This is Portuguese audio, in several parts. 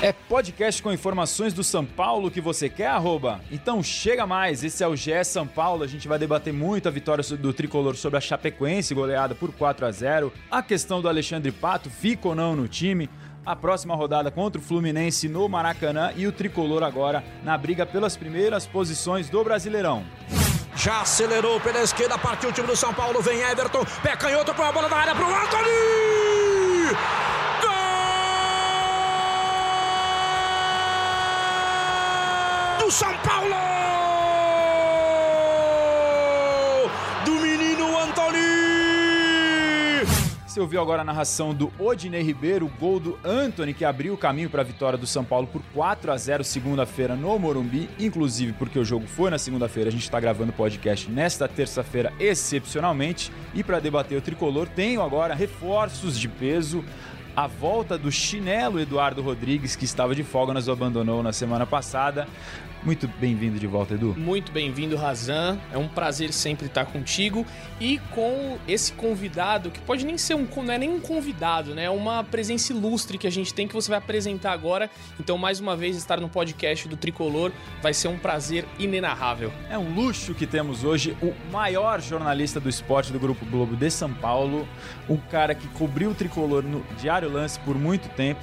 É podcast com informações do São Paulo que você quer, arroba? Então chega mais, esse é o GE São Paulo, a gente vai debater muito a vitória do Tricolor sobre a Chapecoense, goleada por 4 a 0 a questão do Alexandre Pato, fica ou não no time, a próxima rodada contra o Fluminense no Maracanã e o Tricolor agora na briga pelas primeiras posições do Brasileirão. Já acelerou pela esquerda, partiu o time do São Paulo, vem Everton, pé canhoto, põe a bola na área pro Anthony! Do São Paulo! Do menino Antony! Você ouviu agora a narração do Odinei Ribeiro, o gol do Anthony, que abriu o caminho para a vitória do São Paulo por 4 a 0 segunda-feira no Morumbi, inclusive porque o jogo foi na segunda-feira. A gente está gravando o podcast nesta terça-feira, excepcionalmente. E para debater o tricolor, tenho agora reforços de peso a volta do chinelo Eduardo Rodrigues, que estava de folga, nos abandonou na semana passada. Muito bem-vindo de volta, Edu. Muito bem-vindo, Razan. É um prazer sempre estar contigo e com esse convidado, que pode nem ser um, não é nem um convidado, né? É uma presença ilustre que a gente tem que você vai apresentar agora. Então, mais uma vez, estar no podcast do Tricolor vai ser um prazer inenarrável. É um luxo que temos hoje o maior jornalista do esporte do Grupo Globo de São Paulo, o cara que cobriu o Tricolor no Diário Lance por muito tempo,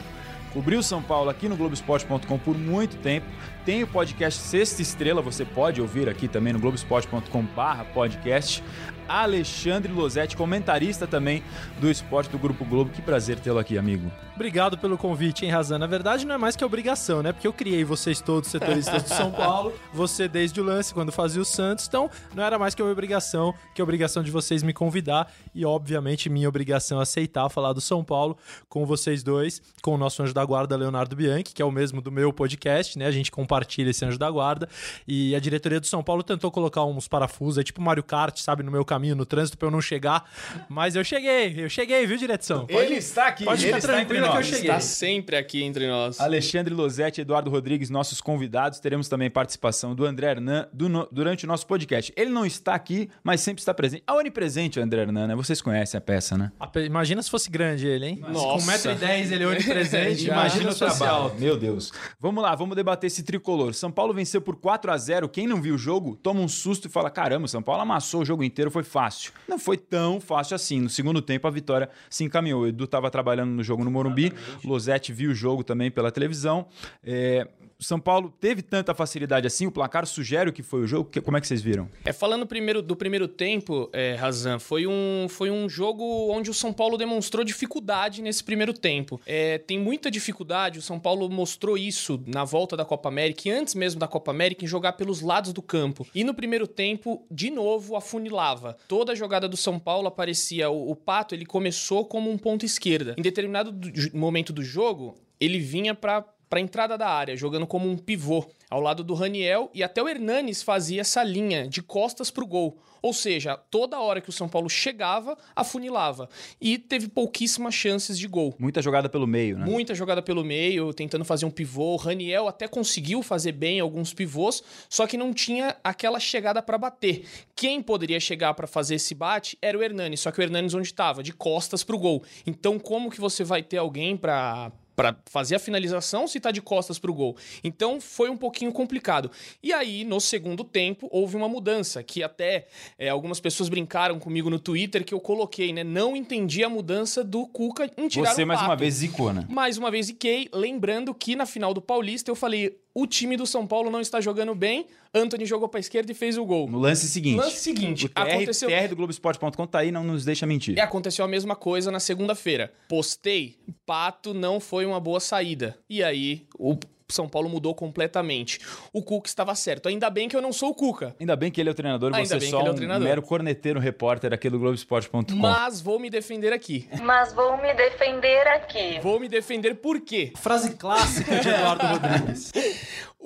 cobriu São Paulo aqui no Globoesporte.com por muito tempo tem o podcast Sexta Estrela, você pode ouvir aqui também no globesport.com/podcast. Alexandre Losetti, comentarista também do esporte do Grupo Globo. Que prazer tê-lo aqui, amigo. Obrigado pelo convite, hein, Razan. Na verdade, não é mais que obrigação, né? Porque eu criei vocês todos setoristas do São Paulo, você desde o lance, quando fazia o Santos. Então, não era mais que uma obrigação, que a obrigação de vocês me convidar e, obviamente, minha obrigação aceitar falar do São Paulo com vocês dois, com o nosso anjo da guarda, Leonardo Bianchi, que é o mesmo do meu podcast, né? A gente compartilha esse anjo da guarda. E a diretoria do São Paulo tentou colocar uns parafusos, é tipo Mario Kart, sabe, no meu caminho, no trânsito, pra eu não chegar. Mas eu cheguei, eu cheguei, viu, direção? Pode, ele está aqui, pode ficar tranquilo que eu cheguei. Está sempre aqui entre nós. Alexandre Losetti, Eduardo Rodrigues, nossos convidados. Teremos também participação do André Hernan do no, durante o nosso podcast. Ele não está aqui, mas sempre está presente. A onipresente, o André Hernan, né? Vocês conhecem a peça, né? Imagina se fosse grande ele, hein? Nossa. Com 1,10m ele é onipresente, imagina o social. Meu Deus. Vamos lá, vamos debater esse tricolor. São Paulo venceu por 4 a 0 Quem não viu o jogo, toma um susto e fala: caramba, São Paulo amassou o jogo inteiro, foi fácil. Não foi tão fácil assim. No segundo tempo, a vitória se encaminhou. O Edu estava trabalhando no jogo no Morumbi. Losetti viu o jogo também pela televisão. É, são Paulo teve tanta facilidade assim? O placar sugere o que foi o jogo? Como é que vocês viram? É, falando primeiro do primeiro tempo, é, Razan, foi um, foi um jogo onde o São Paulo demonstrou dificuldade nesse primeiro tempo. É, tem muita dificuldade, o São Paulo mostrou isso na volta da Copa América e antes mesmo da Copa América em jogar pelos lados do campo. E no primeiro tempo, de novo, afunilava. Toda a jogada do São Paulo aparecia. O, o Pato ele começou como um ponto esquerda. Em determinado do, momento do jogo, ele vinha para para a entrada da área, jogando como um pivô, ao lado do Raniel e até o Hernanes fazia essa linha de costas para o gol. Ou seja, toda hora que o São Paulo chegava, afunilava. E teve pouquíssimas chances de gol. Muita jogada pelo meio, né? Muita jogada pelo meio, tentando fazer um pivô. O Raniel até conseguiu fazer bem alguns pivôs, só que não tinha aquela chegada para bater. Quem poderia chegar para fazer esse bate era o Hernanes, só que o Hernanes onde estava? De costas para o gol. Então, como que você vai ter alguém para para fazer a finalização se tá de costas para o gol. Então foi um pouquinho complicado. E aí, no segundo tempo, houve uma mudança, que até é, algumas pessoas brincaram comigo no Twitter que eu coloquei, né? Não entendi a mudança do Cuca em tirar Você o mais uma vez zicou, né? Mais uma vez ziquei, lembrando que na final do Paulista eu falei, o time do São Paulo não está jogando bem, Anthony jogou para esquerda e fez o gol. No lance seguinte. Lance seguinte. O TR, aconteceu... TR do Globoesporte.com tá aí, não nos deixa mentir. E aconteceu a mesma coisa na segunda-feira. Postei, Pato não foi uma boa saída. E aí, o são Paulo mudou completamente. O Cuca estava certo. Ainda bem que eu não sou o Cuca. Ainda bem que ele é o treinador e você só é um mero corneteiro repórter aqui do Globoesporte.com. Mas vou me defender aqui. Mas vou me defender aqui. Vou me defender por quê? Frase clássica de Eduardo Rodrigues.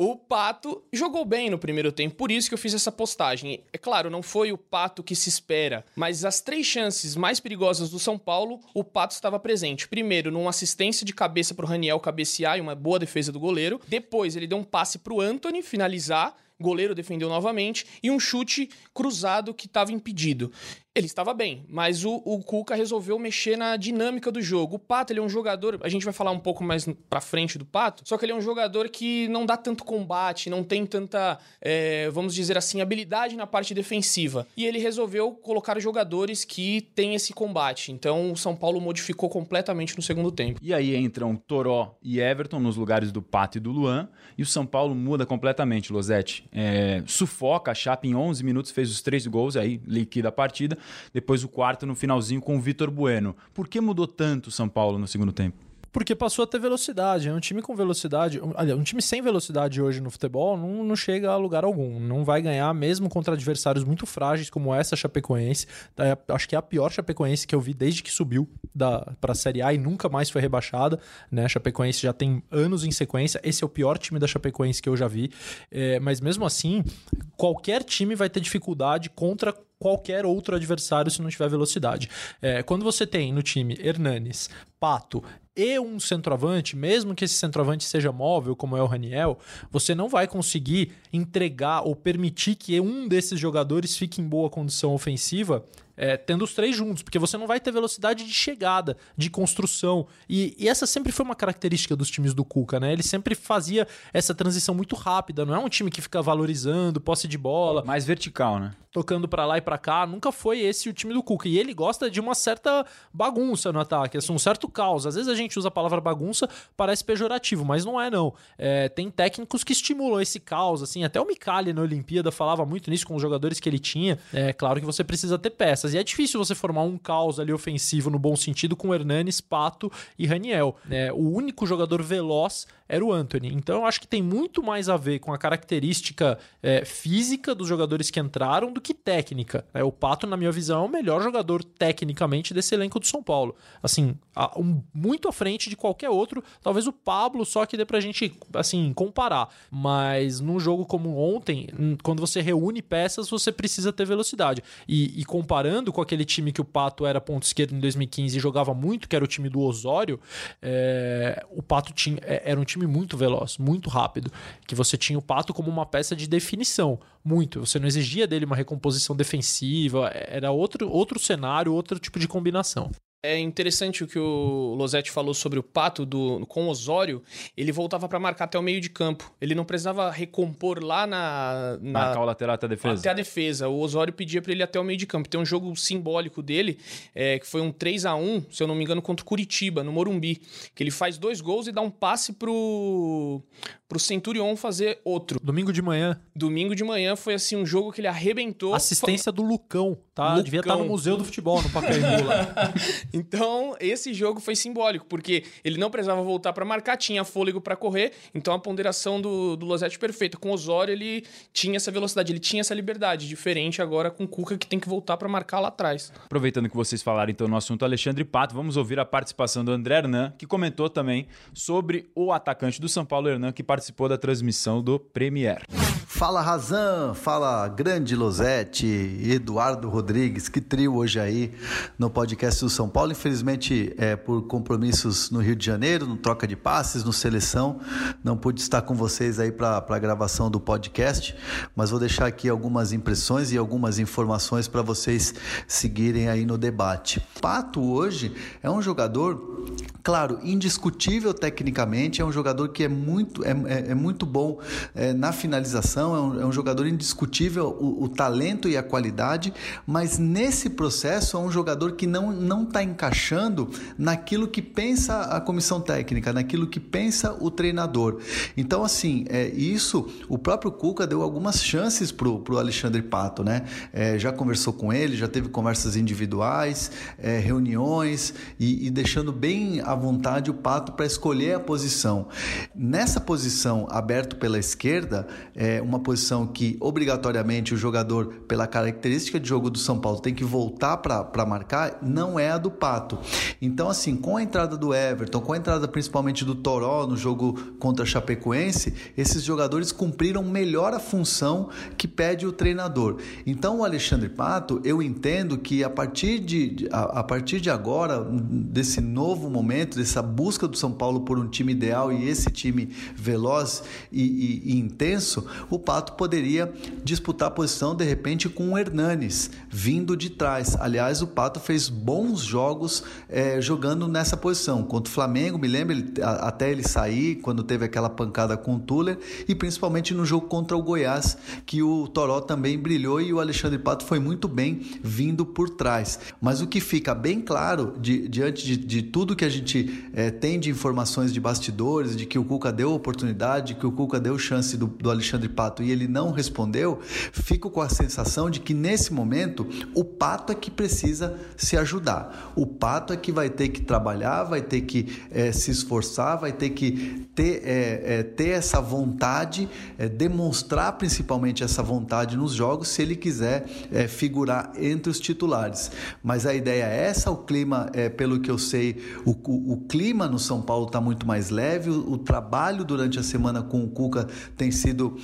O Pato jogou bem no primeiro tempo, por isso que eu fiz essa postagem. É claro, não foi o Pato que se espera, mas as três chances mais perigosas do São Paulo, o Pato estava presente. Primeiro, numa assistência de cabeça para o Raniel cabecear e uma boa defesa do goleiro. Depois, ele deu um passe para o Anthony finalizar goleiro defendeu novamente e um chute cruzado que estava impedido. Ele estava bem, mas o, o Cuca resolveu mexer na dinâmica do jogo. O Pato, ele é um jogador, a gente vai falar um pouco mais pra frente do Pato, só que ele é um jogador que não dá tanto combate, não tem tanta, é, vamos dizer assim, habilidade na parte defensiva. E ele resolveu colocar jogadores que têm esse combate. Então o São Paulo modificou completamente no segundo tempo. E aí entram Toró e Everton nos lugares do Pato e do Luan, e o São Paulo muda completamente, Losetti. É, sufoca a Chape em 11 minutos, fez os três gols, aí liquida a partida. Depois o quarto no finalzinho com o Vitor Bueno. Por que mudou tanto o São Paulo no segundo tempo? Porque passou a ter velocidade. É um time com velocidade. Um, aliás, um time sem velocidade hoje no futebol não, não chega a lugar algum. Não vai ganhar, mesmo contra adversários muito frágeis como essa Chapecoense. É, acho que é a pior Chapecoense que eu vi desde que subiu para a Série A e nunca mais foi rebaixada. Né? A Chapecoense já tem anos em sequência. Esse é o pior time da Chapecoense que eu já vi. É, mas mesmo assim, qualquer time vai ter dificuldade contra qualquer outro adversário se não tiver velocidade. É, quando você tem no time Hernanes, Pato e um centroavante, mesmo que esse centroavante seja móvel, como é o Raniel, você não vai conseguir entregar ou permitir que um desses jogadores fique em boa condição ofensiva é, tendo os três juntos, porque você não vai ter velocidade de chegada, de construção. E, e, essa sempre foi uma característica dos times do Cuca, né? Ele sempre fazia essa transição muito rápida, não é um time que fica valorizando posse de bola. Mais vertical, né? Tocando para lá e para cá, nunca foi esse o time do Cuca. E ele gosta de uma certa bagunça no ataque, assim, um certo caos. Às vezes a gente usa a palavra bagunça, parece pejorativo, mas não é, não. É, tem técnicos que estimulam esse caos, assim, até o Micali na Olimpíada falava muito nisso com os jogadores que ele tinha. É claro que você precisa ter peças e é difícil você formar um caos ali ofensivo no bom sentido com Hernanes, Pato e Raniel. É, o único jogador veloz era o Anthony. Então eu acho que tem muito mais a ver com a característica é, física dos jogadores que entraram do que técnica. É, o Pato, na minha visão, é o melhor jogador tecnicamente desse elenco do São Paulo. Assim, um, muito à frente de qualquer outro. Talvez o Pablo, só que dê pra gente, assim, comparar. Mas num jogo como ontem, quando você reúne peças, você precisa ter velocidade. E, e comparando com aquele time que o Pato era ponto esquerdo em 2015 e jogava muito, que era o time do Osório, é, o Pato tinha, é, era um time muito veloz, muito rápido, que você tinha o Pato como uma peça de definição, muito. Você não exigia dele uma recomposição defensiva, era outro, outro cenário, outro tipo de combinação. É interessante o que o Losetti falou sobre o Pato do, com o Osório. Ele voltava para marcar até o meio de campo. Ele não precisava recompor lá na. na Marcar o lateral até a defesa. Até a defesa. O Osório pedia para ele ir até o meio de campo. Tem um jogo simbólico dele, é, que foi um 3 a 1 se eu não me engano, contra o Curitiba, no Morumbi. Que ele faz dois gols e dá um passe pro, pro Centurion fazer outro. Domingo de manhã. Domingo de manhã foi assim um jogo que ele arrebentou. Assistência do Lucão, tá? Lucão. Devia estar no Museu do Futebol, no Pacaembu lá. Então, esse jogo foi simbólico, porque ele não precisava voltar para marcar, tinha fôlego para correr, então a ponderação do, do Losetti perfeita. Com o Osório, ele tinha essa velocidade, ele tinha essa liberdade, diferente agora com o Cuca, que tem que voltar para marcar lá atrás. Aproveitando que vocês falaram então no assunto Alexandre Pato, vamos ouvir a participação do André Hernan, que comentou também sobre o atacante do São Paulo, Hernan, que participou da transmissão do Premier. Fala Razan, fala Grande Losetti, Eduardo Rodrigues, que trio hoje aí no podcast do São Paulo. Infelizmente, é, por compromissos no Rio de Janeiro, no troca de passes, no seleção, não pude estar com vocês aí para a gravação do podcast, mas vou deixar aqui algumas impressões e algumas informações para vocês seguirem aí no debate. Pato hoje é um jogador, claro, indiscutível tecnicamente, é um jogador que é muito, é, é, é muito bom é, na finalização é um, é um jogador indiscutível, o, o, talento e a qualidade, mas nesse processo é um jogador que não está encaixando naquilo que pensa a comissão técnica, naquilo que pensa o treinador. Então, assim, é, isso, o próprio Cuca deu algumas chances para o Alexandre Pato, né? É, já conversou com ele, já teve conversas individuais, é, reuniões e, e deixando bem à vontade o Pato para escolher a posição. Nessa posição aberto pela esquerda, é, uma posição que obrigatoriamente o jogador, pela característica de jogo do São Paulo, tem que voltar para marcar, não é a do Pato. Então, assim, com a entrada do Everton, com a entrada principalmente do Toró no jogo contra a Chapecoense, esses jogadores cumpriram melhor a função que pede o treinador. Então, o Alexandre Pato, eu entendo que a partir de, a, a partir de agora, desse novo momento, dessa busca do São Paulo por um time ideal e esse time veloz e, e, e intenso, o Pato poderia disputar a posição de repente com o Hernanes vindo de trás. Aliás, o Pato fez bons jogos é, jogando nessa posição. Contra o Flamengo, me lembro ele, a, até ele sair, quando teve aquela pancada com o Tuller, e principalmente no jogo contra o Goiás, que o Toró também brilhou e o Alexandre Pato foi muito bem vindo por trás. Mas o que fica bem claro de, diante de, de, tudo que a gente é, tem de informações de bastidores, de que o Cuca deu oportunidade, que o Cuca deu chance do, do Alexandre Pato e ele não respondeu, fico com a sensação de que nesse momento o Pato é que precisa se ajudar. O Pato é que vai ter que trabalhar, vai ter que é, se esforçar, vai ter que ter, é, é, ter essa vontade, demonstrar principalmente essa vontade nos jogos se ele quiser figurar entre os titulares. Mas a ideia é essa, o clima, pelo que eu sei, o, o, o clima no São Paulo está muito mais leve, o, o, trabalho durante a semana com o Cuca tem sido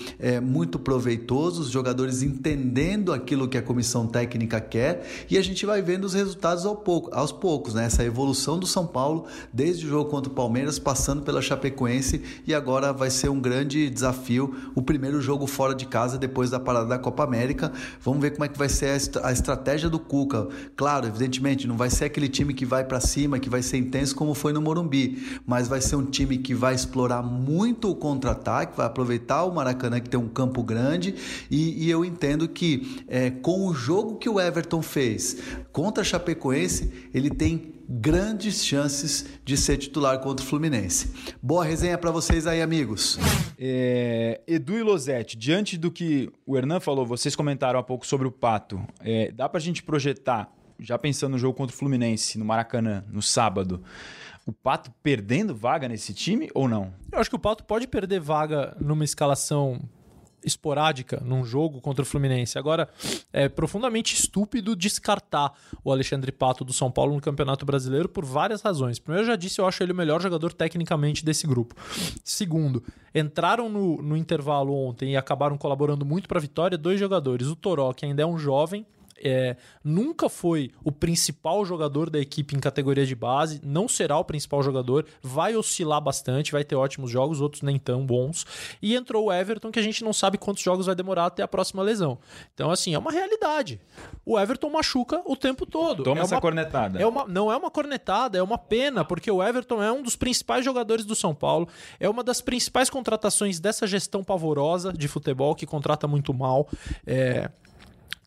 muito proveitoso, os jogadores entendendo aquilo que a comissão técnica quer e a gente vai vendo os resultados ao pouco, aos poucos, né? Essa evolução do São Paulo desde o jogo contra o Palmeiras, passando pela Chapecoense e agora vai ser um grande desafio o primeiro jogo fora de casa depois da parada da Copa América. Vamos ver como é que vai ser a estratégia do Cuca. Claro, evidentemente, não vai ser aquele time que vai para cima, que vai ser intenso como foi no Morumbi, mas vai ser um time que vai explorar muito o contra-ataque, vai aproveitar o Maracanã que tem um campo grande e, e eu entendo que é, com o jogo que o Everton fez contra a Chapecoense, ele tem grandes chances de ser titular contra o Fluminense. Boa resenha para vocês aí, amigos. É, Edu e Losetti, diante do que o Hernan falou, vocês comentaram há pouco sobre o Pato, é, dá para a gente projetar, já pensando no jogo contra o Fluminense, no Maracanã, no sábado, o Pato perdendo vaga nesse time ou não? Eu acho que o Pato pode perder vaga numa escalação esporádica num jogo contra o Fluminense. Agora, é profundamente estúpido descartar o Alexandre Pato do São Paulo no Campeonato Brasileiro por várias razões. Primeiro, eu já disse, eu acho ele o melhor jogador tecnicamente desse grupo. Segundo, entraram no, no intervalo ontem e acabaram colaborando muito para a vitória dois jogadores. O Toró, que ainda é um jovem, é, nunca foi o principal jogador da equipe em categoria de base, não será o principal jogador, vai oscilar bastante, vai ter ótimos jogos, outros nem tão bons. E entrou o Everton, que a gente não sabe quantos jogos vai demorar até a próxima lesão. Então, assim, é uma realidade. O Everton machuca o tempo todo. Toma é essa uma, cornetada. É uma, não é uma cornetada, é uma pena, porque o Everton é um dos principais jogadores do São Paulo, é uma das principais contratações dessa gestão pavorosa de futebol, que contrata muito mal. É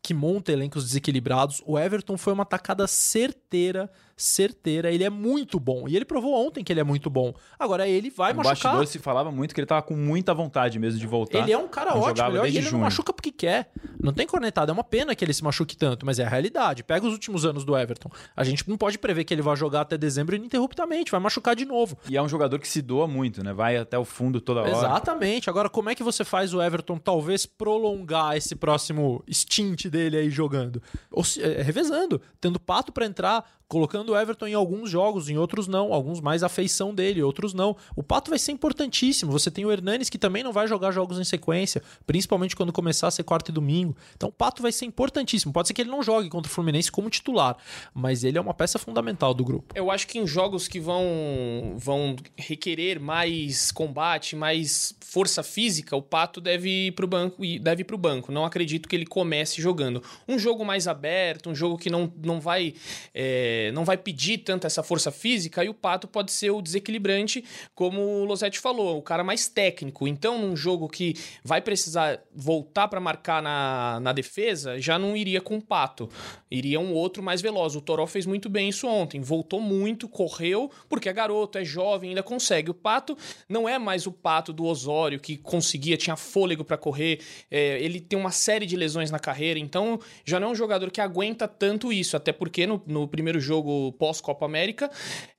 que monta elencos desequilibrados. O Everton foi uma tacada certeira certeira. Ele é muito bom. E ele provou ontem que ele é muito bom. Agora, ele vai machucar. bastidor se falava muito que ele tava com muita vontade mesmo de voltar. Ele é um cara Não ótimo. Ele, ele não machuca porque quer. Não tem cornetada. É uma pena que ele se machuque tanto, mas é a realidade. Pega os últimos anos do Everton. A gente não pode prever que ele vai jogar até dezembro ininterruptamente. Vai machucar de novo. E é um jogador que se doa muito, né? Vai até o fundo toda hora. Exatamente. Agora, como é que você faz o Everton talvez prolongar esse próximo stint dele aí jogando? Ou é, revezando, tendo pato pra entrar, colocando o Everton em alguns jogos, em outros não, alguns mais a feição dele, outros não. O pato vai ser importantíssimo. Você tem o Hernanes que também não vai jogar jogos em sequência, principalmente quando começar a ser quarta e domingo. Então o pato vai ser importantíssimo. Pode ser que ele não jogue contra o Fluminense como titular, mas ele é uma peça fundamental do grupo. Eu acho que em jogos que vão, vão requerer mais combate, mais força física, o Pato deve ir pro banco e deve ir pro banco. Não acredito que ele comece jogando. Um jogo mais aberto, um jogo que não, não vai é, não vai pedir tanto essa força física, aí o Pato pode ser o desequilibrante, como o Losetti falou, o cara mais técnico. Então, num jogo que vai precisar voltar para marcar na, na defesa, já não iria com o Pato. Iria um outro mais veloz. O Toró fez muito bem isso ontem. Voltou muito, correu, porque é garoto, é jovem, ainda consegue. O Pato não é mais o Pato do Osório, que conseguia, tinha fôlego para correr. É, ele tem uma série de lesões na carreira, então já não é um jogador que aguenta tanto isso. Até porque no, no primeiro jogo pós-Copa América,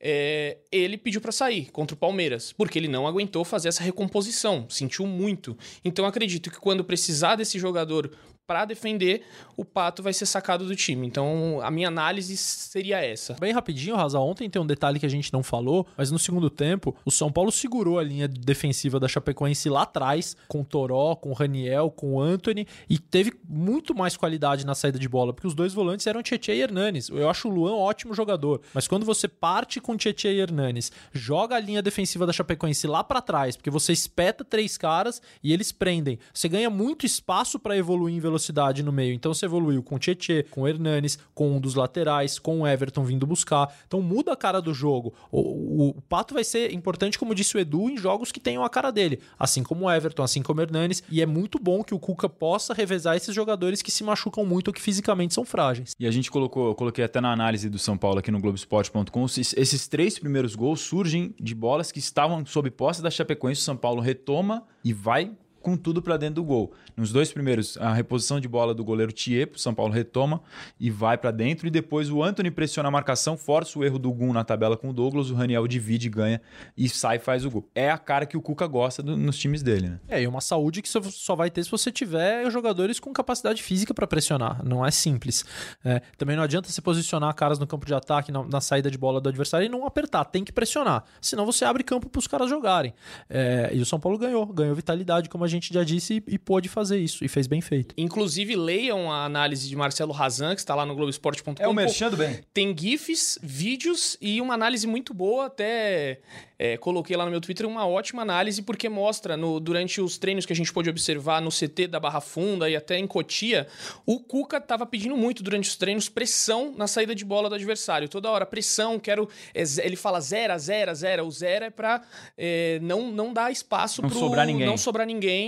é, ele pediu para sair contra o Palmeiras, porque ele não aguentou fazer essa recomposição, sentiu muito. Então acredito que quando precisar desse jogador para defender, o Pato vai ser sacado do time. Então, a minha análise seria essa. Bem rapidinho, Raza, ontem tem um detalhe que a gente não falou, mas no segundo tempo, o São Paulo segurou a linha defensiva da Chapecoense lá atrás, com o Toró, com o Raniel, com o Anthony, e teve muito mais qualidade na saída de bola, porque os dois volantes eram Tietchan e Hernanes. Eu acho o Luan um ótimo jogador, mas quando você parte com Tietchan e Hernanes, joga a linha defensiva da Chapecoense lá para trás, porque você espeta três caras e eles prendem. Você ganha muito espaço para evoluir em velocidade no meio. Então você evoluiu com o Tietchan, com o Hernanes, com um dos laterais, com o Everton vindo buscar. Então muda a cara do jogo. O, o, o Pato vai ser importante, como disse o Edu, em jogos que tenham a cara dele, assim como o Everton, assim como o Hernanes. E é muito bom que o Cuca possa revezar esses jogadores que se machucam muito ou que fisicamente são frágeis. E a gente colocou, eu coloquei até na análise do São Paulo aqui no Globoesporte.com, esses três primeiros gols surgem de bolas que estavam sob posse da Chapecoense. O São Paulo retoma e vai com tudo para dentro do gol. Nos dois primeiros, a reposição de bola do goleiro Tiepo, São Paulo retoma e vai para dentro. E depois o Anthony pressiona a marcação, força o erro do Gum na tabela com o Douglas. O Raniel divide, ganha e sai e faz o gol. É a cara que o Cuca gosta do, nos times dele, né? É, e uma saúde que só vai ter se você tiver jogadores com capacidade física para pressionar. Não é simples. É, também não adianta se posicionar caras no campo de ataque, na, na, saída de bola do adversário e não apertar. Tem que pressionar. Senão você abre campo para os caras jogarem. É, e o São Paulo ganhou. Ganhou vitalidade, como a gente já disse, e, e pôde fazer isso, e fez bem feito. Inclusive, leiam a análise de Marcelo Razan, que está lá no Globoesporte.com. É o mexendo bem. Tem GIFs, vídeos e uma análise muito boa, até é, coloquei lá no meu Twitter uma ótima análise, porque mostra, no, durante os treinos que a gente pôde observar no CT da Barra Funda e até em Cotia, o Cuca estava pedindo muito durante os treinos pressão na saída de bola do adversário. Toda hora, pressão, quero. É, ele fala zero, zero, zero. O zero é para é, não, não dar espaço não sobrar ninguém. não sobrar ninguém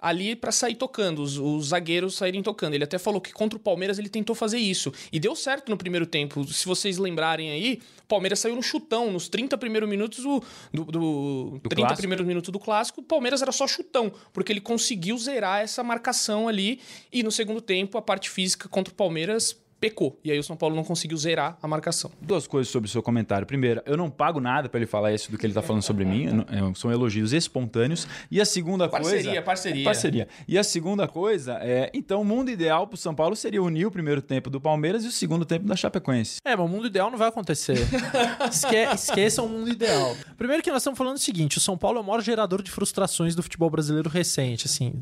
ali para sair tocando, os, os, zagueiros saírem tocando. Ele até falou que contra o Palmeiras ele tentou fazer isso. E deu certo no primeiro tempo. Se vocês lembrarem aí, o Palmeiras saiu no chutão. Nos 30 primeiros minutos o, do, do, do 30 clássico. primeiros minutos do clássico, o Palmeiras era só chutão, porque ele conseguiu zerar essa marcação ali. E no segundo tempo, a parte física contra o Palmeiras pecou. E aí o São Paulo não conseguiu zerar a marcação. Duas coisas sobre o seu comentário. Primeira, eu não pago nada para ele falar isso do que ele tá falando sobre mim. É, são elogios espontâneos. E a segunda parceria, coisa. Parceria, parceria. E a segunda coisa é. Então, o mundo ideal pro São Paulo seria unir o primeiro tempo do Palmeiras e o segundo tempo da Chapecoense. É, mas o mundo ideal não vai acontecer. Esque esqueçam o mundo ideal. Primeiro que nós estamos falando o seguinte: o São Paulo é o maior gerador de frustrações do futebol brasileiro recente. Assim,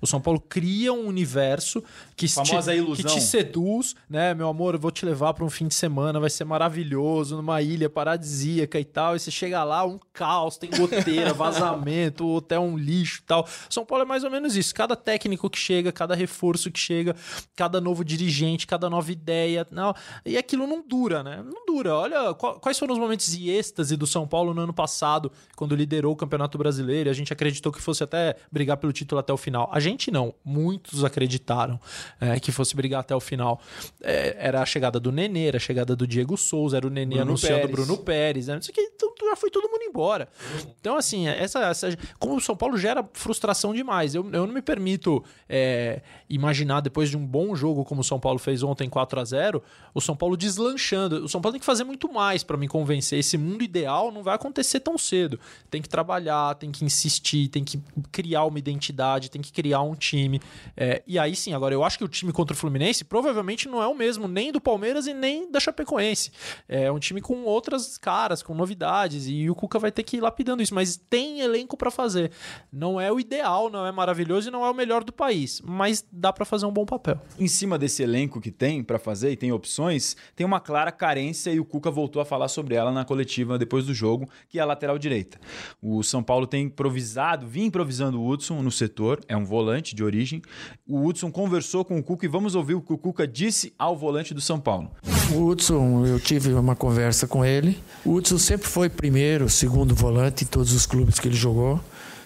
o São Paulo cria um universo que, te, que te seduz, né? Meu amor, eu vou te levar para um fim de semana, vai ser maravilhoso, numa ilha paradisíaca e tal. E você chega lá, um caos, tem goteira, vazamento, o hotel é um lixo e tal. São Paulo é mais ou menos isso. Cada técnico que chega, cada reforço que chega, cada novo dirigente, cada nova ideia. Não, e aquilo não dura, né? Não dura. Olha quais foram os momentos de êxtase do São Paulo no ano passado, quando liderou o Campeonato Brasileiro e a gente acreditou que fosse até brigar pelo título até o final. A gente não. Muitos acreditaram é, que fosse brigar até o final. É, era a chegada do Nenê, era a chegada do Diego Souza, era o Nenê Bruno anunciando o Bruno Pérez, né? Não sei que, então, já foi todo mundo embora. Então, assim, essa, essa como o São Paulo gera frustração demais. Eu, eu não me permito é, imaginar, depois de um bom jogo como o São Paulo fez ontem 4 a 0 o São Paulo deslanchando. O São Paulo tem que fazer muito mais para me convencer. Esse mundo ideal não vai acontecer tão cedo. Tem que trabalhar, tem que insistir, tem que criar uma identidade, tem que criar um time. É, e aí sim, agora eu acho que o time contra o Fluminense provavelmente não é o mesmo nem do Palmeiras e nem da Chapecoense. É um time com outras caras, com novidades, e o Cuca vai ter que ir lapidando isso, mas tem elenco para fazer. Não é o ideal, não é maravilhoso e não é o melhor do país, mas dá para fazer um bom papel. Em cima desse elenco que tem para fazer e tem opções, tem uma clara carência e o Cuca voltou a falar sobre ela na coletiva depois do jogo, que é a lateral direita. O São Paulo tem improvisado, vinha improvisando o Hudson no setor, é um volante de origem. O Hudson conversou com o Cuca e vamos ouvir o que o Cuca disse ao volante volante do São Paulo. O Hudson, eu tive uma conversa com ele. O Hudson sempre foi primeiro, segundo volante em todos os clubes que ele jogou,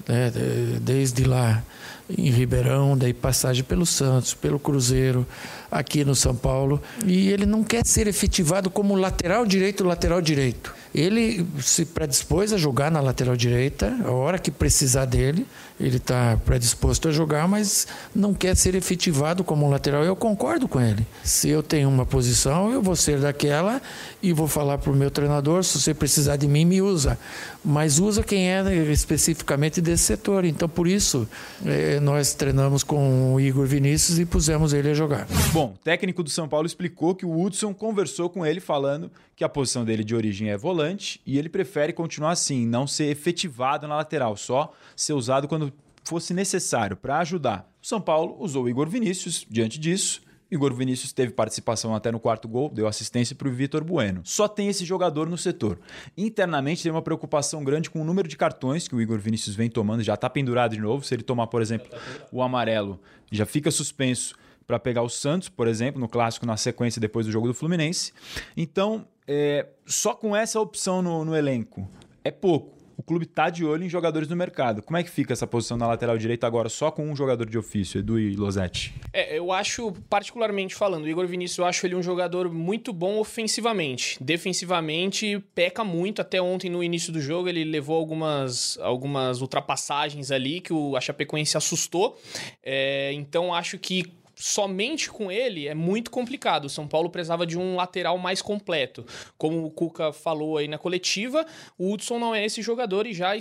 né? desde lá em Ribeirão, daí passagem pelo Santos, pelo Cruzeiro, aqui no São Paulo. E ele não quer ser efetivado como lateral direito, lateral direito. Ele se predispôs a jogar na lateral direita, a hora que precisar dele, ele está predisposto a jogar, mas não quer ser efetivado como lateral. Eu concordo com ele. Se eu tenho uma posição, eu vou ser daquela e vou falar para o meu treinador: se você precisar de mim, me usa. Mas usa quem é especificamente desse setor. Então, por isso, eh, nós treinamos com o Igor Vinícius e pusemos ele a jogar. Bom, o técnico do São Paulo explicou que o Hudson conversou com ele falando que a posição dele de origem é volante e ele prefere continuar assim, não ser efetivado na lateral, só ser usado quando fosse necessário para ajudar. O São Paulo usou o Igor Vinícius diante disso. Igor Vinícius teve participação até no quarto gol, deu assistência para o Vitor Bueno. Só tem esse jogador no setor. Internamente tem uma preocupação grande com o número de cartões que o Igor Vinícius vem tomando, já está pendurado de novo. Se ele tomar, por exemplo, o amarelo, já fica suspenso para pegar o Santos, por exemplo, no clássico na sequência depois do jogo do Fluminense. Então, é, só com essa opção no, no elenco é pouco o clube está de olho em jogadores no mercado. Como é que fica essa posição na lateral direita agora só com um jogador de ofício, Edu e Losetti? É, eu acho, particularmente falando, o Igor Vinícius, eu acho ele um jogador muito bom ofensivamente. Defensivamente, peca muito. Até ontem, no início do jogo, ele levou algumas, algumas ultrapassagens ali que o, a Chapecoense assustou. É, então, acho que somente com ele é muito complicado. O São Paulo precisava de um lateral mais completo. Como o Cuca falou aí na coletiva, o Hudson não é esse jogador e já,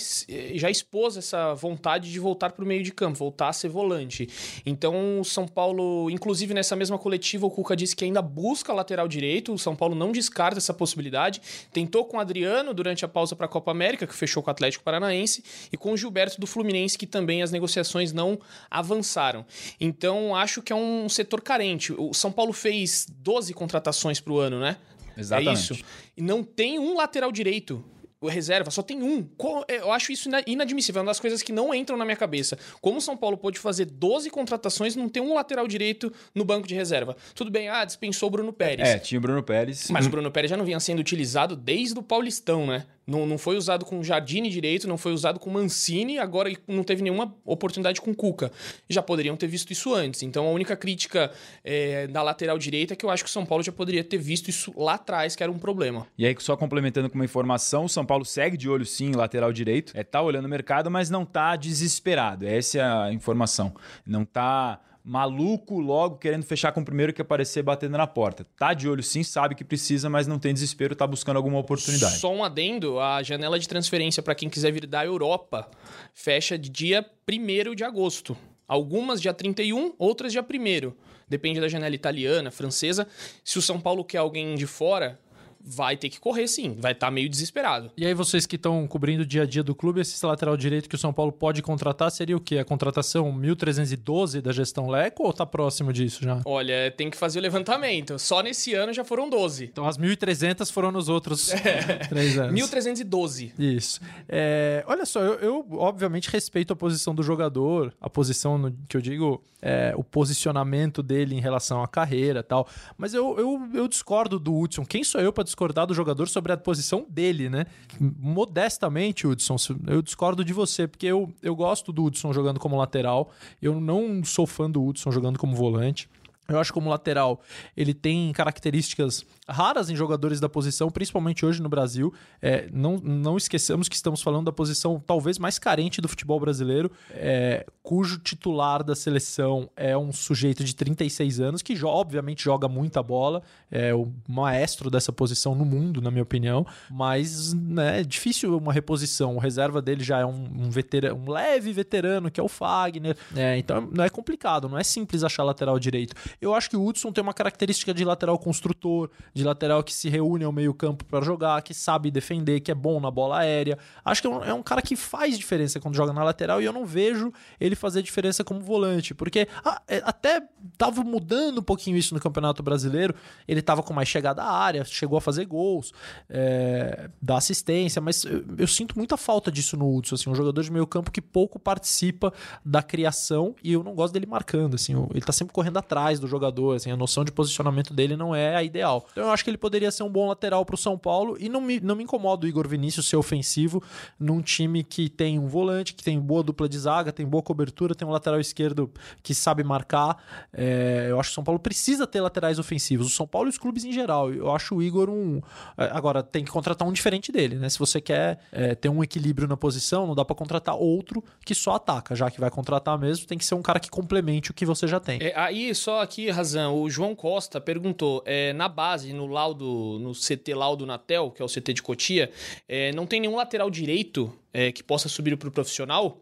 já expôs essa vontade de voltar para o meio de campo, voltar a ser volante. Então o São Paulo, inclusive nessa mesma coletiva, o Cuca disse que ainda busca lateral direito. O São Paulo não descarta essa possibilidade. Tentou com o Adriano durante a pausa para a Copa América, que fechou com o Atlético Paranaense, e com o Gilberto do Fluminense, que também as negociações não avançaram. Então acho que é um um setor carente. O São Paulo fez 12 contratações para o ano, né? Exatamente. É isso. E não tem um lateral direito reserva, só tem um. Eu acho isso inadmissível, é uma das coisas que não entram na minha cabeça. Como o São Paulo pôde fazer 12 contratações e não ter um lateral direito no banco de reserva? Tudo bem, ah, dispensou o Bruno Pérez. É, tinha o Bruno Pérez. Mas o Bruno Pérez já não vinha sendo utilizado desde o Paulistão, né? Não, não foi usado com Jardine direito, não foi usado com Mancini, agora não teve nenhuma oportunidade com Cuca. Já poderiam ter visto isso antes. Então a única crítica é, da lateral direita é que eu acho que o São Paulo já poderia ter visto isso lá atrás, que era um problema. E aí, só complementando com uma informação, o São Paulo segue de olho sim lateral direito, é, tá olhando o mercado, mas não tá desesperado. Essa é a informação. Não tá maluco logo querendo fechar com o primeiro que aparecer batendo na porta. Tá de olho sim, sabe que precisa, mas não tem desespero, tá buscando alguma oportunidade. Só um adendo, a janela de transferência para quem quiser vir da Europa fecha dia 1 de agosto. Algumas dia 31, outras dia 1 Depende da janela italiana, francesa. Se o São Paulo quer alguém de fora, vai ter que correr sim, vai estar tá meio desesperado. E aí vocês que estão cobrindo o dia a dia do clube, esse lateral direito que o São Paulo pode contratar seria o quê? A contratação 1312 da gestão Leco ou tá próximo disso já? Olha, tem que fazer o levantamento. Só nesse ano já foram 12. Então as 1300 foram nos outros é. três anos. 1312. Isso. É, olha só, eu, eu, obviamente respeito a posição do jogador, a posição no, que eu digo, é, o posicionamento dele em relação à carreira e tal, mas eu, eu, eu discordo do Hudson. Quem sou eu para discordar do jogador sobre a posição dele, né? Modestamente, Hudson, eu discordo de você, porque eu, eu gosto do Hudson jogando como lateral. Eu não sou fã do Hudson jogando como volante. Eu acho que como lateral ele tem características raras em jogadores da posição, principalmente hoje no Brasil. É, não, não esqueçamos que estamos falando da posição talvez mais carente do futebol brasileiro, é, cujo titular da seleção é um sujeito de 36 anos que obviamente joga muita bola, é o maestro dessa posição no mundo, na minha opinião, mas né, é difícil uma reposição. O reserva dele já é um, um, veterano, um leve veterano, que é o Fagner. É, então não é complicado, não é simples achar lateral direito. Eu acho que o Hudson tem uma característica de lateral construtor, de lateral que se reúne ao meio-campo para jogar, que sabe defender, que é bom na bola aérea. Acho que é um, é um, cara que faz diferença quando joga na lateral e eu não vejo ele fazer diferença como volante, porque ah, é, até tava mudando um pouquinho isso no Campeonato Brasileiro. Ele tava com mais chegada à área, chegou a fazer gols, é, assistência, mas eu, eu, sinto muita falta disso no Hudson, assim, um jogador de meio-campo que pouco participa da criação e eu não gosto dele marcando, assim, ele tá sempre correndo atrás do jogador, assim, a noção de posicionamento dele não é a ideal. Então eu acho que ele poderia ser um bom lateral pro São Paulo e não me, não me incomoda o Igor Vinícius ser ofensivo num time que tem um volante, que tem boa dupla de zaga, tem boa cobertura, tem um lateral esquerdo que sabe marcar. É, eu acho que o São Paulo precisa ter laterais ofensivos. O São Paulo e os clubes em geral. Eu acho o Igor um. é, Agora, tem que contratar um diferente dele, né? Se você quer é, ter um equilíbrio na posição, não dá pra contratar outro que só ataca. Já que vai contratar mesmo, tem que ser um cara que complemente o que você já tem. É, aí, só aqui, Razão, o João Costa perguntou: é, na base, no laudo, no CT Laudo Natel, que é o CT de Cotia, é, não tem nenhum lateral direito é, que possa subir para o profissional?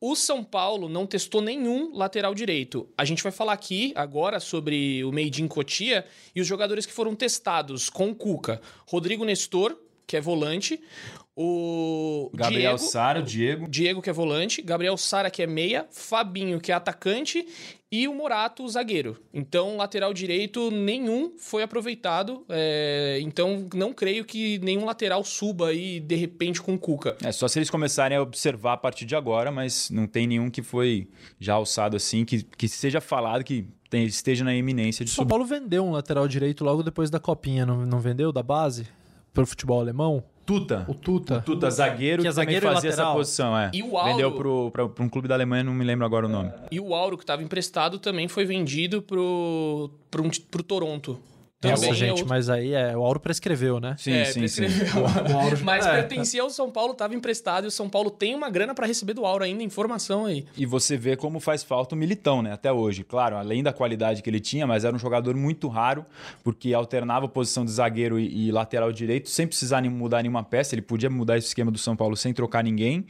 O São Paulo não testou nenhum lateral direito. A gente vai falar aqui agora sobre o Made in Cotia e os jogadores que foram testados com o Cuca. Rodrigo Nestor, que é volante. O Gabriel Diego, Sara, o Diego. Diego, que é volante, Gabriel Sara, que é meia, Fabinho, que é atacante, e o Morato, o zagueiro. Então, lateral direito, nenhum foi aproveitado. é, então, não creio que nenhum lateral suba aí, de repente, com o Cuca. É só se eles começarem a observar a partir de agora, mas não tem nenhum que foi já alçado assim, que, que seja falado que tem- esteja na iminência de O São subir. Paulo vendeu um lateral direito logo depois da copinha, não, não vendeu? Da base? Pro futebol alemão? Tuta. O Tuta. Tuta, zagueiro, Que é também zagueiro e fazia essa lateral. posição, é. E o Auro- Vendeu pro, pra, pra um clube da Alemanha, não me lembro agora o nome. E o Auro, que estava emprestado, também foi vendido pro, pro, um- pro Toronto. Nossa, Também é gente, outro- mas aí é, o Auro prescreveu, né? Sim, É, sim, sim. prescreveu. Mas É. pertencia ao São Paulo, estava emprestado e o São Paulo tem uma grana para receber do Auro ainda, informação aí. E você vê como faz falta o Militão, né? Até hoje. Claro, além da qualidade que ele tinha, mas era um jogador muito raro, porque alternava a posição de zagueiro e, e lateral direito, sem precisar nem mudar nenhuma peça. Ele podia mudar esse esquema do São Paulo sem trocar ninguém.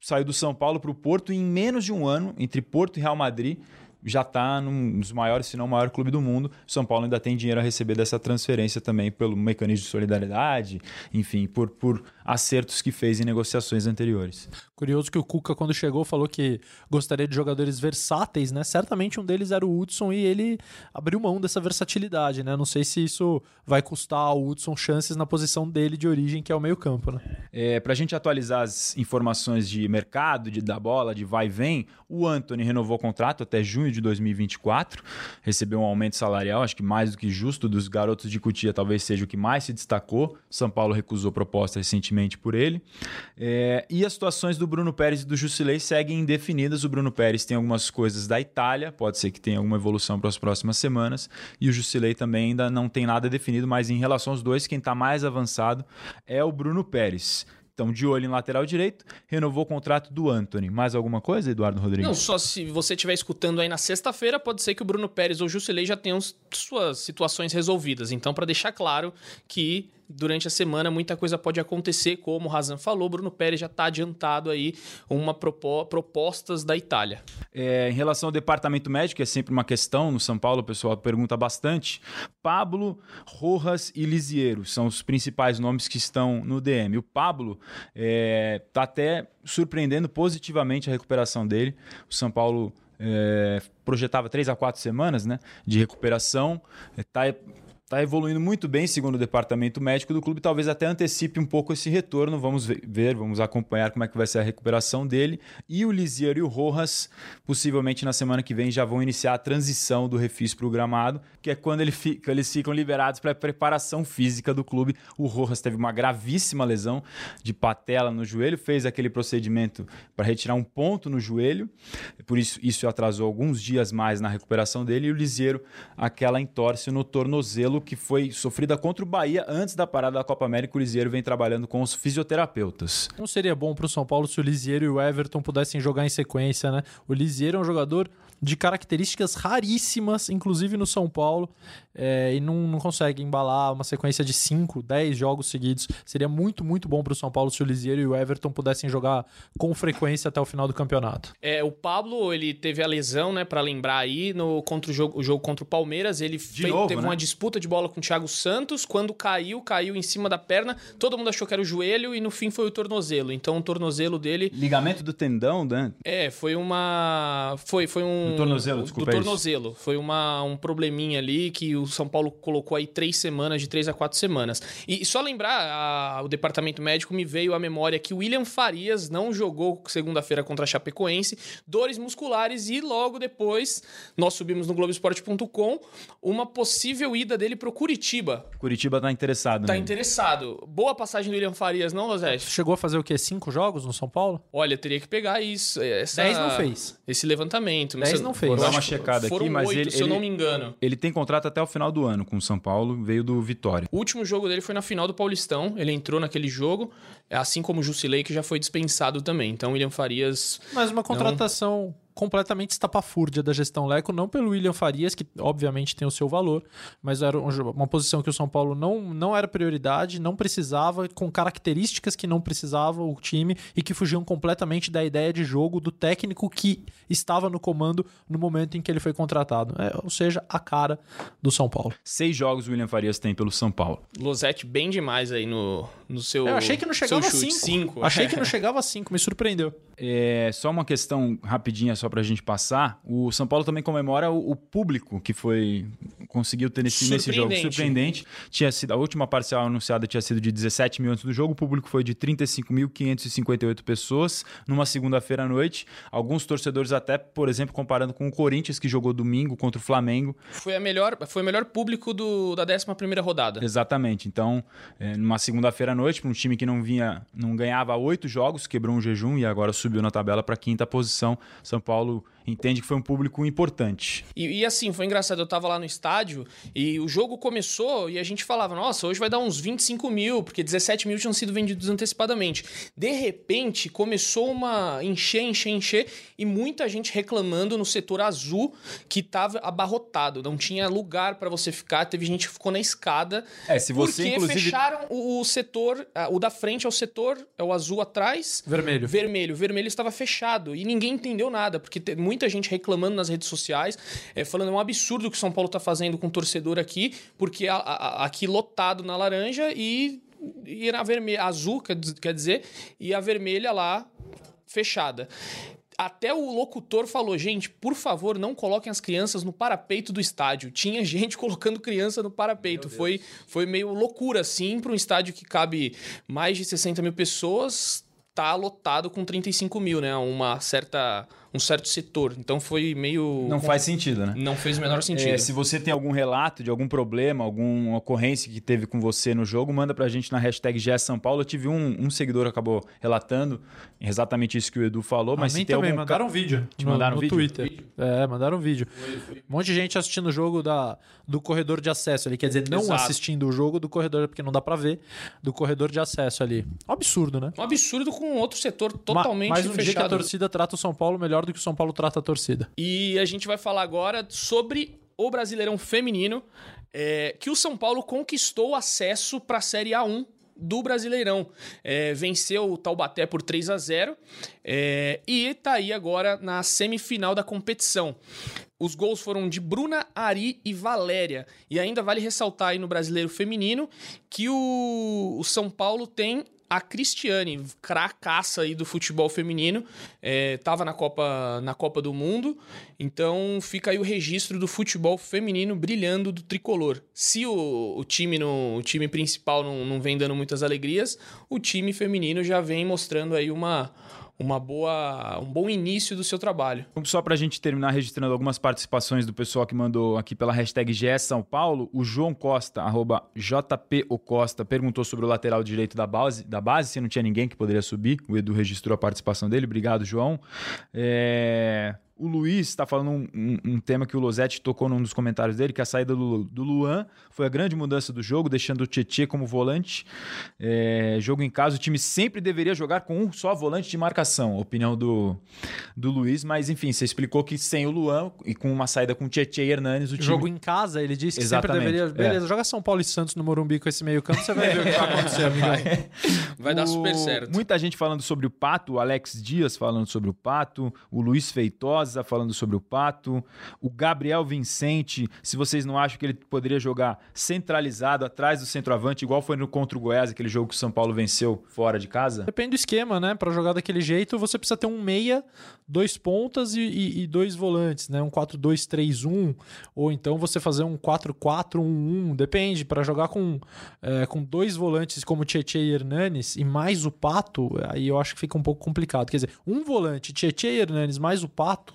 Saiu do São Paulo para o Porto e em menos de um ano, entre Porto e Real Madrid, já está num dos maiores, se não o maior clube do mundo. São Paulo ainda tem dinheiro a receber dessa transferência também pelo mecanismo de solidariedade, enfim, por, por acertos que fez em negociações anteriores. Curioso que o Cuca, quando chegou, falou que gostaria de jogadores versáteis, né? Certamente um deles era o Hudson e ele abriu mão dessa versatilidade, né? Não sei se isso vai custar ao Hudson chances na posição dele de origem, que é o meio-campo, né? É, para a gente atualizar as informações de mercado, de da bola, de vai e vem, o Anthony renovou o contrato até junho de 2024, recebeu um aumento salarial, acho que mais do que justo, dos garotos de Cutia talvez seja o que mais se destacou. São Paulo recusou proposta recentemente por ele. É, e as situações do Bruno Pérez e do Jusilei seguem indefinidas. O Bruno Pérez tem algumas coisas da Itália, pode ser que tenha alguma evolução para as próximas semanas, e o Jusilei também ainda não tem nada definido, mas em relação aos dois, quem está mais avançado é o Bruno Pérez. Então, de olho em lateral direito, renovou o contrato do Anthony. Mais alguma coisa, Eduardo Rodrigues? Não, só se você estiver escutando aí na sexta-feira, pode ser que o Bruno Pérez ou o Jusilei já tenham suas situações resolvidas. Então, para deixar claro que durante a semana muita coisa pode acontecer, como o Razan falou, Bruno Pérez já está adiantado aí uma propo propostas da Itália. É, em relação ao departamento médico, é sempre uma questão no São Paulo, o pessoal pergunta bastante. Pablo, Rojas e Lisiero são os principais nomes que estão no DM. O Pablo está até surpreendendo positivamente a recuperação dele. O São Paulo é, projetava três a quatro semanas né, de recuperação. Está Está evoluindo muito bem, segundo o departamento médico do clube. Talvez até antecipe um pouco esse retorno. Vamos ve- ver, vamos acompanhar como é que vai ser a recuperação dele. E o Lisiero e o Rojas, possivelmente na semana que vem, já vão iniciar a transição do refis para o gramado, que é quando ele fica- eles ficam liberados para a preparação física do clube. O Rojas teve uma gravíssima lesão de patela no joelho, fez aquele procedimento para retirar um ponto no joelho. Por isso, isso atrasou alguns dias mais na recuperação dele. E o Lisiero, aquela entorse no tornozelo que foi sofrida contra o Bahia antes da parada da Copa América. O Lisieiro vem trabalhando com os fisioterapeutas. Não seria bom pro São Paulo se o Lisieiro e o Everton pudessem jogar em sequência, né? O Lisieiro é um jogador de características raríssimas, inclusive no São Paulo, é, e não, não consegue embalar uma sequência de 5, 10 jogos seguidos. Seria muito, muito bom pro São Paulo se o Lisieiro e o Everton pudessem jogar com frequência até o final do campeonato. É, o Pablo, ele teve a lesão, né, para lembrar aí, no contra o jogo, o jogo contra o Palmeiras, ele fez- novo, teve né? uma disputa de de bola com o Thiago Santos. Quando caiu, caiu em cima da perna. Todo mundo achou que era o joelho e no fim foi o tornozelo. Então o tornozelo dele. Ligamento do tendão, né? É, foi uma. Foi, foi um. Do tornozelo, desculpa, Do é isso. tornozelo. Foi uma, um probleminha ali que o São Paulo colocou aí três semanas, de três a quatro semanas. E só lembrar, a- o departamento médico me veio à memória que o William Farias não jogou segunda-feira contra a Chapecoense, dores musculares e logo depois nós subimos no Globoesporte.com uma possível ida dele pro Curitiba. Curitiba tá interessado, Tá né? interessado. Boa passagem do William Farias, não, Rosete? Chegou a fazer o quê? Cinco jogos no São Paulo? Olha, teria que pegar isso. Essa, Dez não fez. Esse levantamento. Dez Mas não eu- fez. eu Vou dar uma checada aqui, mas oito, ele- se eu não ele- me engano. Ele tem contrato até o final do ano com o São Paulo, veio do Vitória. O último jogo dele foi na final do Paulistão. Ele entrou naquele jogo, assim como o Jusilei, que já foi dispensado também. Então, William Farias. Mas uma contratação completamente estapafúrdia da gestão Leco, não pelo William Farias, que obviamente tem o seu valor, mas era um uma posição que o São Paulo não, não era prioridade, não precisava, com características que não precisava o time e que fugiam completamente da ideia de jogo do técnico que estava no comando no momento em que ele foi contratado. É, ou seja, a cara do São Paulo. Seis jogos o William Farias tem pelo São Paulo. Losete bem demais aí no, no seu. Eu achei que não chegava a cinco. Cinco. Achei que não chegava a cinco, me surpreendeu. É, só uma questão rapidinha só pra gente passar. O São Paulo também comemora o, o público que foi conseguiu ter nesse, nesse jogo Surpreendente. Tinha sido a última parcial anunciada tinha sido de 17 mil antes do jogo. O público foi de 35.558 pessoas numa segunda-feira à noite. Alguns torcedores até, por exemplo, comparando com o Corinthians que jogou domingo contra o Flamengo. Foi, a melhor, foi o melhor público do, da 11 rodada. Exatamente. Então, é, numa segunda-feira à noite, para um time que não vinha, não ganhava oito jogos, quebrou um jejum e agora subiu na tabela para quinta posição. São Paulo entende que foi um público importante. E, e assim, foi engraçado, eu tava lá no estádio e o jogo começou e a gente falava, nossa, hoje vai dar uns 25 mil, porque 17 mil tinham sido vendidos antecipadamente. De repente, começou uma encher, encher, encher e muita gente reclamando no setor azul que tava abarrotado, não tinha lugar pra você ficar, teve gente que ficou na escada. É, se você, porque inclusive- fecharam o, o setor, o da frente é o setor, é o azul atrás, Vermelho. Vermelho. O vermelho estava fechado e ninguém entendeu nada, porque tem muita gente reclamando nas redes sociais, é, falando é um absurdo o que o São Paulo está fazendo com o torcedor aqui, porque a- a- aqui lotado na laranja e, e na vermelha, azul, quer, diz- quer dizer, e a vermelha lá fechada. Até o locutor falou, gente, por favor, não coloquem as crianças no parapeito do estádio. Tinha gente colocando criança no parapeito. Foi, foi meio loucura, assim, para um estádio que cabe mais de 60 mil pessoas, tá lotado com 35 mil, né? Uma certa, um certo setor. Então foi meio... Não faz sentido, né? Não fez o menor sentido. É, se você tem algum relato de algum problema, alguma ocorrência que teve com você no jogo, manda pra gente na hashtag GS São Paulo. Eu tive um, um seguidor que acabou relatando exatamente isso que o Edu falou, mas se tem também, algum mandaram um vídeo. Te no, mandaram no vídeo? Twitter. É, mandaram um vídeo. Um monte de gente assistindo o jogo da, do corredor de acesso ali. Quer dizer, não Exato. assistindo o jogo do corredor, porque não dá pra ver, do corredor de acesso ali. Um absurdo, né? Um absurdo com outro setor totalmente Mais um dia que a fechado. torcida trata o São Paulo melhor do que o São Paulo trata a torcida. E a gente vai falar agora sobre o Brasileirão Feminino, é, que o São Paulo conquistou acesso para a Série A1 do Brasileirão. É, venceu o Taubaté por 3 a 0 é, e tá aí agora na semifinal da competição. Os gols foram de Bruna, Ari e Valéria. E ainda vale ressaltar aí no Brasileiro Feminino que o, o São Paulo tem a Cristiane, cracaça aí do futebol feminino, é, tava na Copa, na Copa do Mundo, então fica aí o registro do futebol feminino brilhando do tricolor. Se o, o time no, o time principal não, não vem dando muitas alegrias, o time feminino já vem mostrando aí uma, uma boa, um bom início do seu trabalho. Só pra gente terminar registrando algumas participações do pessoal que mandou aqui pela hashtag GS São Paulo, o João Costa, arroba JPOCosta, perguntou sobre o lateral direito da base, da base, se não tinha ninguém que poderia subir. O Edu registrou a participação dele. Obrigado, João. É, O Luiz está falando um, um- um tema que o Losetti tocou num dos comentários dele, que a saída do, do Luan foi a grande mudança do jogo, deixando o Tietchan como volante. É, jogo em casa, o time sempre deveria jogar com um só volante de marcação, opinião do, do Luiz. Mas enfim, você explicou que sem o Luan e com uma saída com o Tietchan e Hernanes, o time... Jogo em casa, ele disse que Exatamente, sempre é. deveria. Beleza, joga São Paulo e Santos no Morumbi com esse meio campo, você vai ver o que vai acontecer, amigão. Vai dar O- super certo. Muita gente falando sobre o Pato, o Alex Dias falando sobre o Pato, o Luiz Feitosa, Rosa falando sobre o Pato. O Gabriel Vicente, se vocês não acham que ele poderia jogar centralizado atrás do centroavante, igual foi no contra o Goiás, aquele jogo que o São Paulo venceu fora de casa. Depende do esquema, né? Pra jogar daquele jeito, você precisa ter um meia, dois pontas e, e- e dois volantes, né? Um 4-2-3-1, ou então você fazer um 4-4-1-1, depende. Pra jogar com, é, com dois volantes como Tietchan e Hernanes e mais o Pato, aí eu acho que fica um pouco complicado. Quer dizer, um volante, Tietchan e Hernanes mais o Pato,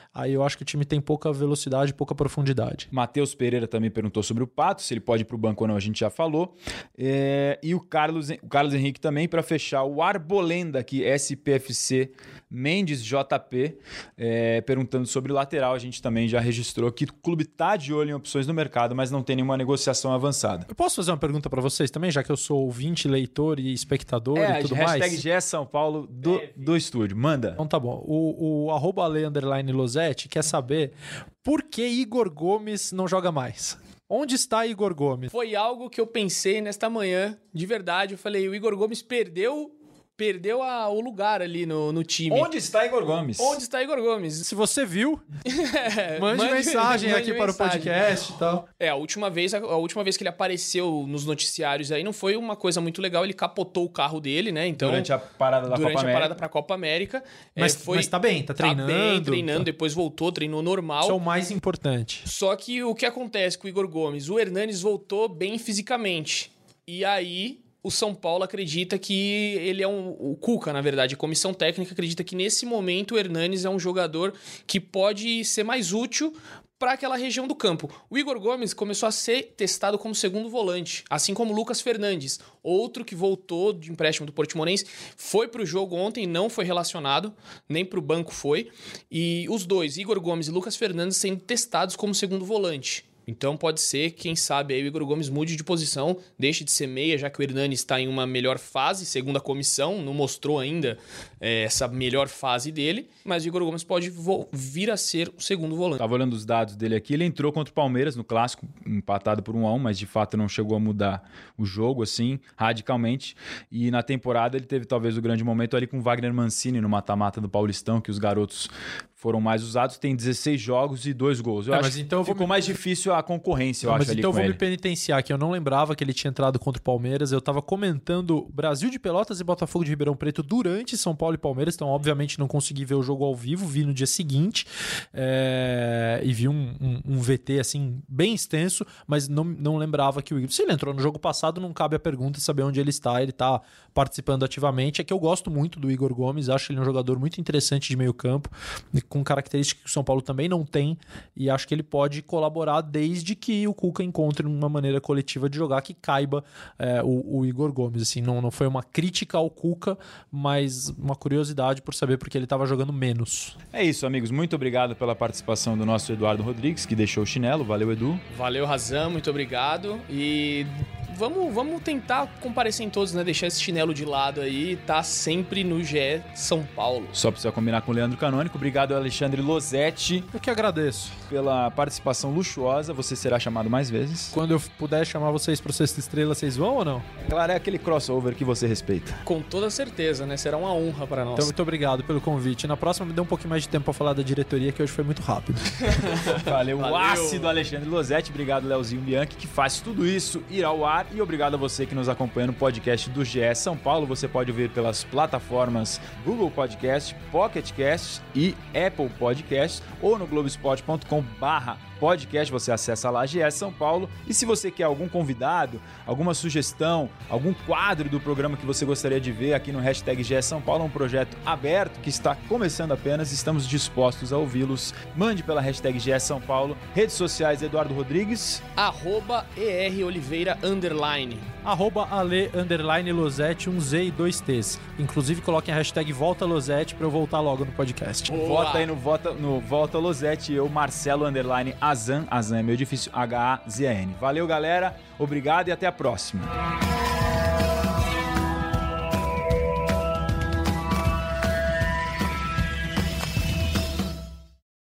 aí eu acho que o time tem pouca velocidade, pouca profundidade. Matheus Pereira também perguntou sobre o Pato, se ele pode ir para o banco ou não, a gente já falou. É, e o Carlos, o Carlos Henrique também, para fechar, o Arbolenda aqui, SPFC Mendes JP, é, perguntando sobre o lateral. A gente também já registrou que o clube tá de olho em opções no mercado, mas não tem nenhuma negociação avançada. Eu posso fazer uma pergunta pra vocês também, já que eu sou ouvinte, leitor e espectador É, e tudo hashtag mais? GE São Paulo do, do estúdio. Manda. Então tá bom. O, o arroba Ale underline Losetti quer saber por que Igor Gomes não joga mais. Onde está Igor Gomes? Foi algo que eu pensei nesta manhã, de verdade. Eu falei, o Igor Gomes perdeu perdeu a- o lugar ali no, no time. Onde está Igor Gomes? Onde está Igor Gomes? Se você viu, É, mande, mensagem mande aqui para o mensagem. podcast e tal. É, a última vez, a, a última vez que ele apareceu nos noticiários aí não foi uma coisa muito legal. Ele capotou o carro dele, né? Então, Durante a parada da durante Copa a América. parada pra Copa América. é, Mas, foi, mas tá bem, tá treinando. Tá bem, treinando, depois voltou, treinou normal. Isso é o mais importante. Só que o que acontece com o Igor Gomes? O Hernanes voltou bem fisicamente. E aí o São Paulo acredita que ele é um. O Cuca, na verdade, a comissão técnica acredita que nesse momento o Hernanes é um jogador que pode ser mais útil para aquela região do campo. O Igor Gomes começou a ser testado como segundo volante, assim como o Lucas Fernandes, outro que voltou de empréstimo do Portimonense, foi para o jogo ontem, não foi relacionado, nem para o banco foi. E os dois, Igor Gomes e Lucas Fernandes, sendo testados como segundo volante. Então pode ser, quem sabe, aí o Igor Gomes mude de posição, deixe de ser meia, já que o Hernani está em uma melhor fase, segundo a comissão, não mostrou ainda é, essa melhor fase dele, mas o Igor Gomes pode vir a ser o segundo volante. Tava olhando os dados dele aqui. Ele entrou contra o Palmeiras no clássico, empatado por 1 a 1 mas de fato não chegou a mudar o jogo assim, radicalmente. E na temporada ele teve talvez o grande momento ali com o Wagner Mancini no mata-mata do Paulistão, que os garotos foram mais usados. Tem 16 jogos e dois gols. Eu É, acho mas então ficou mais difícil a concorrência, eu Não, acho, mas ali então eu vou ele. me penitenciar, que eu não lembrava que ele tinha entrado contra o Palmeiras. Eu tava comentando Brasil de Pelotas e Botafogo de Ribeirão Preto durante São Paulo e Palmeiras, então obviamente não consegui ver o jogo ao vivo, vi no dia seguinte é, e vi um, um- um VT assim bem extenso, mas não, não lembrava que o Igor. Se ele entrou no jogo passado, não cabe a pergunta saber onde ele está. Ele tá participando ativamente. É que eu gosto muito do Igor Gomes, acho ele um jogador muito interessante de meio campo, com características que o São Paulo também não tem, e acho que ele pode colaborar desde que o Cuca encontre uma maneira coletiva de jogar que caiba é, o, o Igor Gomes. Assim, não, não foi uma crítica ao Cuca, mas uma curiosidade por saber porque ele estava jogando menos. É isso, amigos. Muito obrigado pela participação do nosso Eduardo Rodrigues, que deixou o chinelo. Valeu, Edu. Valeu, Razão, muito obrigado. E vamos, vamos tentar comparecer em todos, né? Deixar esse chinelo de lado aí, tá sempre no GE São Paulo. Só precisa combinar com o Leandro Canônico. Obrigado, Alexandre Losetti, Eu que agradeço. pela participação luxuosa. Você será chamado mais vezes. Quando eu puder chamar vocês para Sexta Estrela, vocês vão ou não? Claro, é aquele crossover que você respeita. Com toda certeza, né? Será uma honra para nós. Então, muito obrigado pelo convite. Na próxima, me dê um pouquinho mais de tempo para falar da diretoria, que hoje foi muito rápido. Valeu, o Valeu. ácido Alexandre Losetti. Obrigado, Leozinho Bianchi, que faz tudo isso ir ao ar. E obrigado a você que nos acompanha no podcast do GE São Paulo. Você pode ouvir pelas plataformas Google Podcast, Pocket Cast e Apple Podcast ou no globespot.com barra podcast, você acessa lá GE São Paulo. E se você quer algum convidado, alguma sugestão, algum quadro do programa que você gostaria de ver aqui no hashtag São Paulo, é um projeto aberto que está começando apenas, estamos dispostos a ouvi-los. Mande pela hashtag São Paulo, redes sociais Eduardo Rodrigues. Arroba ER Oliveira Underline. Arroba Ale underline Losete, um Z e dois T's. Inclusive, coloquem a hashtag Volta Losete para eu voltar logo no podcast. Boa. Vota aí no Vota, no Volta Losete, eu, Marcelo Underline Azan. Azan é meio difícil, H-A-Z-A-N. Valeu, galera. Obrigado e até a próxima.